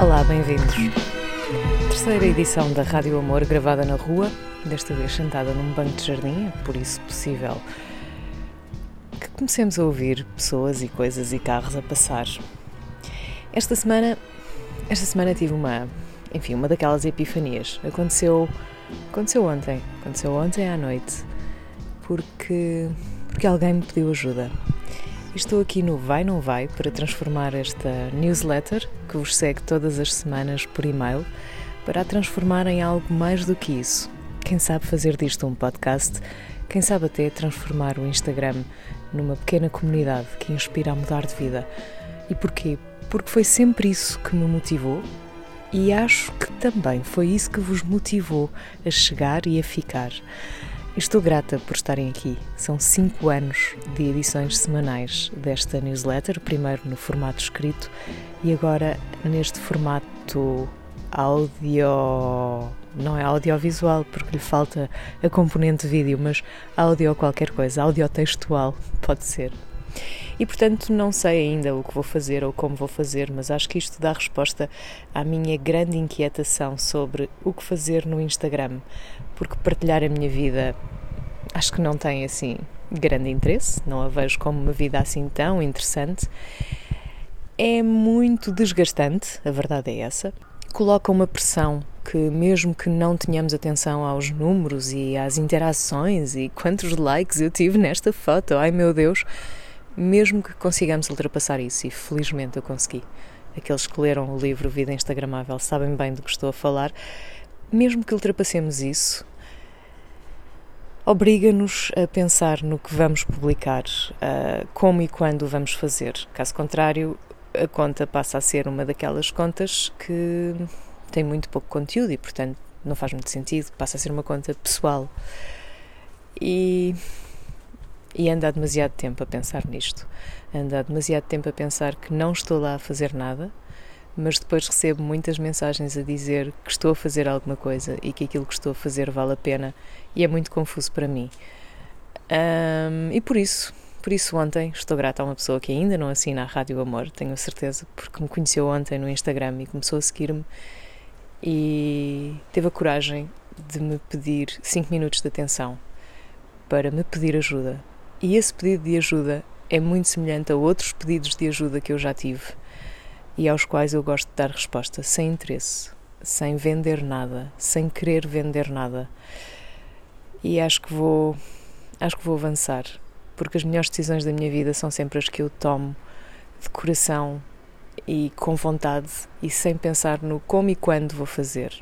Olá, bem-vindos. Terceira edição da Rádio Amor gravada na rua, desta vez sentada num banco de jardim, é por isso possível que comecemos a ouvir pessoas e coisas e carros a passar. Esta semana, esta semana tive uma, enfim, uma daquelas epifanias. Aconteceu, aconteceu ontem, aconteceu ontem à noite, porque porque alguém me pediu ajuda. Estou aqui no Vai Não Vai para transformar esta newsletter, que vos segue todas as semanas por e-mail, para a transformar em algo mais do que isso. Quem sabe fazer disto um podcast, quem sabe até transformar o Instagram numa pequena comunidade que inspira a mudar de vida. E porquê? Porque foi sempre isso que me motivou e acho que também foi isso que vos motivou a chegar e a ficar. Estou grata por estarem aqui. São cinco anos de edições semanais desta newsletter, primeiro no formato escrito e agora neste formato áudio. Não é audiovisual porque lhe falta a componente vídeo, mas áudio qualquer coisa, audiotextual pode ser. E portanto não sei ainda o que vou fazer ou como vou fazer, mas acho que isto dá resposta à minha grande inquietação sobre o que fazer no Instagram, porque partilhar a minha vida acho que não tem assim grande interesse, não a vejo como uma vida assim tão interessante. É muito desgastante, a verdade é essa. Coloca uma pressão que, mesmo que não tenhamos atenção aos números e às interações e quantos likes eu tive nesta foto, ai meu Deus, mesmo que consigamos ultrapassar isso, e felizmente eu consegui. Aqueles que leram o livro Vida Instagramável sabem bem do que estou a falar. Mesmo que ultrapassemos isso, obriga-nos a pensar no que vamos publicar, uh, como e quando vamos fazer. Caso contrário, a conta passa a ser uma daquelas contas que tem muito pouco conteúdo e, portanto, não faz muito sentido, passa a ser uma conta pessoal. E e ando há demasiado tempo a pensar nisto. Ando há demasiado tempo a pensar que não estou lá a fazer nada, mas depois recebo muitas mensagens a dizer que estou a fazer alguma coisa e que aquilo que estou a fazer vale a pena e é muito confuso para mim. Um, e por isso, por isso ontem estou grata a uma pessoa que ainda não assina a Rádio Amor, tenho a certeza, porque me conheceu ontem no Instagram e começou a seguir-me e teve a coragem de me pedir 5 minutos de atenção para me pedir ajuda e esse pedido de ajuda é muito semelhante a outros pedidos de ajuda que eu já tive e aos quais eu gosto de dar resposta sem interesse, sem vender nada, sem querer vender nada. E acho que vou acho que vou avançar, porque as melhores decisões da minha vida são sempre as que eu tomo de coração e com vontade e sem pensar no como e quando vou fazer.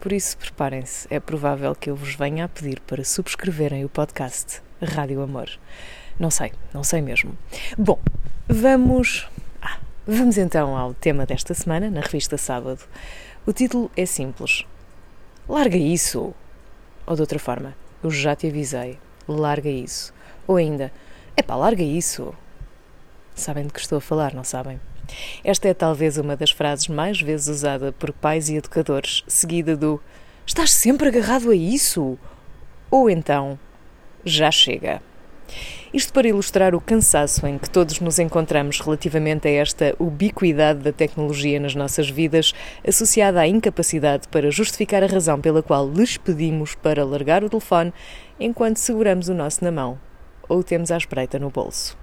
Por isso, preparem-se, é provável que eu vos venha a pedir para subscreverem o podcast Rádio Amor. Não sei, não sei mesmo. Bom, vamos. Ah, vamos então ao tema desta semana, na revista Sábado. O título é simples: Larga isso! Ou de outra forma, eu já te avisei, larga isso. Ou ainda, é pá, larga isso! Sabem de que estou a falar, não sabem? Esta é talvez uma das frases mais vezes usada por pais e educadores, seguida do Estás sempre agarrado a isso? Ou então, já chega. Isto para ilustrar o cansaço em que todos nos encontramos relativamente a esta ubiquidade da tecnologia nas nossas vidas, associada à incapacidade para justificar a razão pela qual lhes pedimos para largar o telefone enquanto seguramos o nosso na mão ou o temos à espreita no bolso.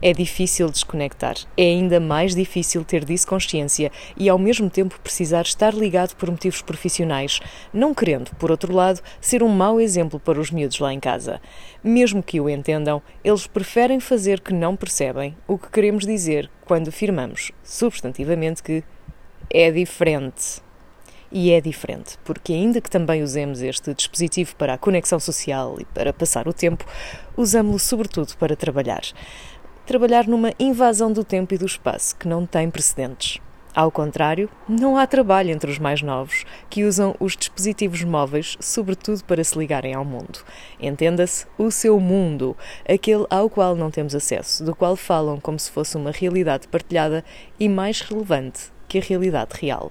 É difícil desconectar, é ainda mais difícil ter disso consciência e ao mesmo tempo precisar estar ligado por motivos profissionais, não querendo, por outro lado, ser um mau exemplo para os miúdos lá em casa. Mesmo que o entendam, eles preferem fazer que não percebem o que queremos dizer quando afirmamos, substantivamente, que é diferente. E é diferente, porque ainda que também usemos este dispositivo para a conexão social e para passar o tempo, usamos-lo sobretudo para trabalhar trabalhar numa invasão do tempo e do espaço que não tem precedentes. Ao contrário, não há trabalho entre os mais novos, que usam os dispositivos móveis sobretudo para se ligarem ao mundo. Entenda-se, o seu mundo, aquele ao qual não temos acesso, do qual falam como se fosse uma realidade partilhada e mais relevante que a realidade real.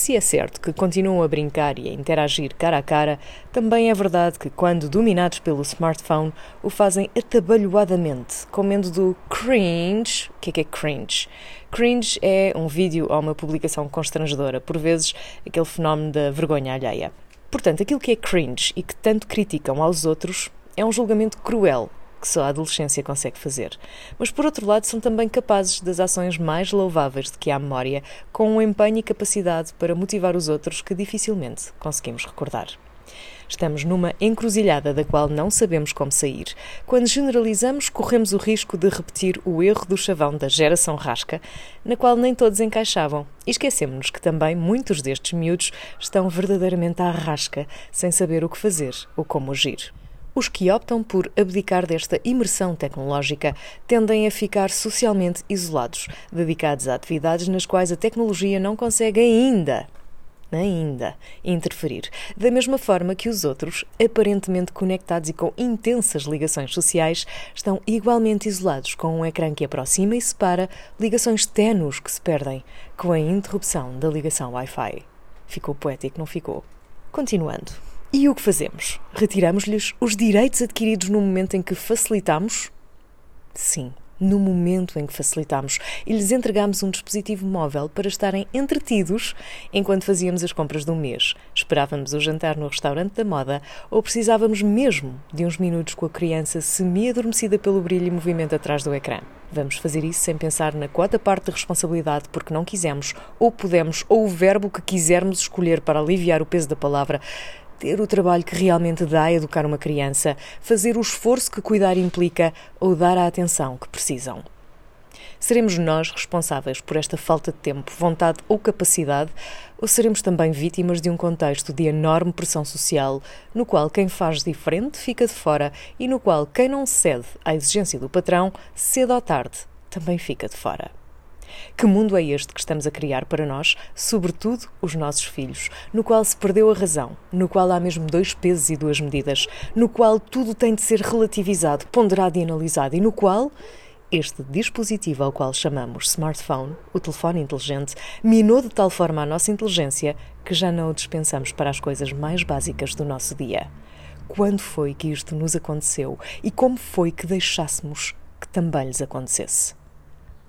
Se é certo que continuam a brincar e a interagir cara a cara, também é verdade que, quando dominados pelo smartphone, o fazem atabalhoadamente, comendo do cringe. O que é que é cringe? Cringe é um vídeo ou uma publicação constrangedora, por vezes aquele fenómeno da vergonha alheia. Portanto, aquilo que é cringe e que tanto criticam aos outros é um julgamento cruel que só a adolescência consegue fazer. Mas, por outro lado, são também capazes das ações mais louváveis de que há memória, com um empenho e capacidade para motivar os outros que dificilmente conseguimos recordar. Estamos numa encruzilhada da qual não sabemos como sair. Quando generalizamos, corremos o risco de repetir o erro do chavão da geração rasca, na qual nem todos encaixavam. E esquecemos-nos que também muitos destes miúdos estão verdadeiramente à rasca, sem saber o que fazer ou como agir. Os que optam por abdicar desta imersão tecnológica tendem a ficar socialmente isolados, dedicados a atividades nas quais a tecnologia não consegue ainda ainda interferir, da mesma forma que os outros, aparentemente conectados e com intensas ligações sociais, estão igualmente isolados com um ecrã que aproxima e separa, ligações ténues que se perdem com a interrupção da ligação Wi-Fi. Ficou poético, não ficou? Continuando. E o que fazemos? Retiramos-lhes os direitos adquiridos no momento em que facilitamos? Sim, no momento em que facilitamos e lhes entregamos um dispositivo móvel para estarem entretidos enquanto fazíamos as compras um mês, esperávamos o jantar no restaurante da moda ou precisávamos mesmo de uns minutos com a criança semi-adormecida pelo brilho e movimento atrás do ecrã. Vamos fazer isso sem pensar na quota parte de responsabilidade porque não quisemos, ou pudemos, ou o verbo que quisermos escolher para aliviar o peso da palavra ter o trabalho que realmente dá a educar uma criança, fazer o esforço que cuidar implica ou dar a atenção que precisam. Seremos nós responsáveis por esta falta de tempo, vontade ou capacidade, ou seremos também vítimas de um contexto de enorme pressão social, no qual quem faz diferente fica de fora e no qual quem não cede à exigência do patrão, cedo ou tarde, também fica de fora? Que mundo é este que estamos a criar para nós, sobretudo os nossos filhos, no qual se perdeu a razão, no qual há mesmo dois pesos e duas medidas, no qual tudo tem de ser relativizado, ponderado e analisado e no qual este dispositivo ao qual chamamos smartphone, o telefone inteligente, minou de tal forma a nossa inteligência que já não o dispensamos para as coisas mais básicas do nosso dia. Quando foi que isto nos aconteceu e como foi que deixássemos que também lhes acontecesse?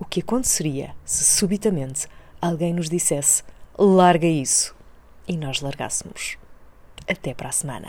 O que aconteceria se subitamente alguém nos dissesse: larga isso, e nós largássemos. Até para a semana.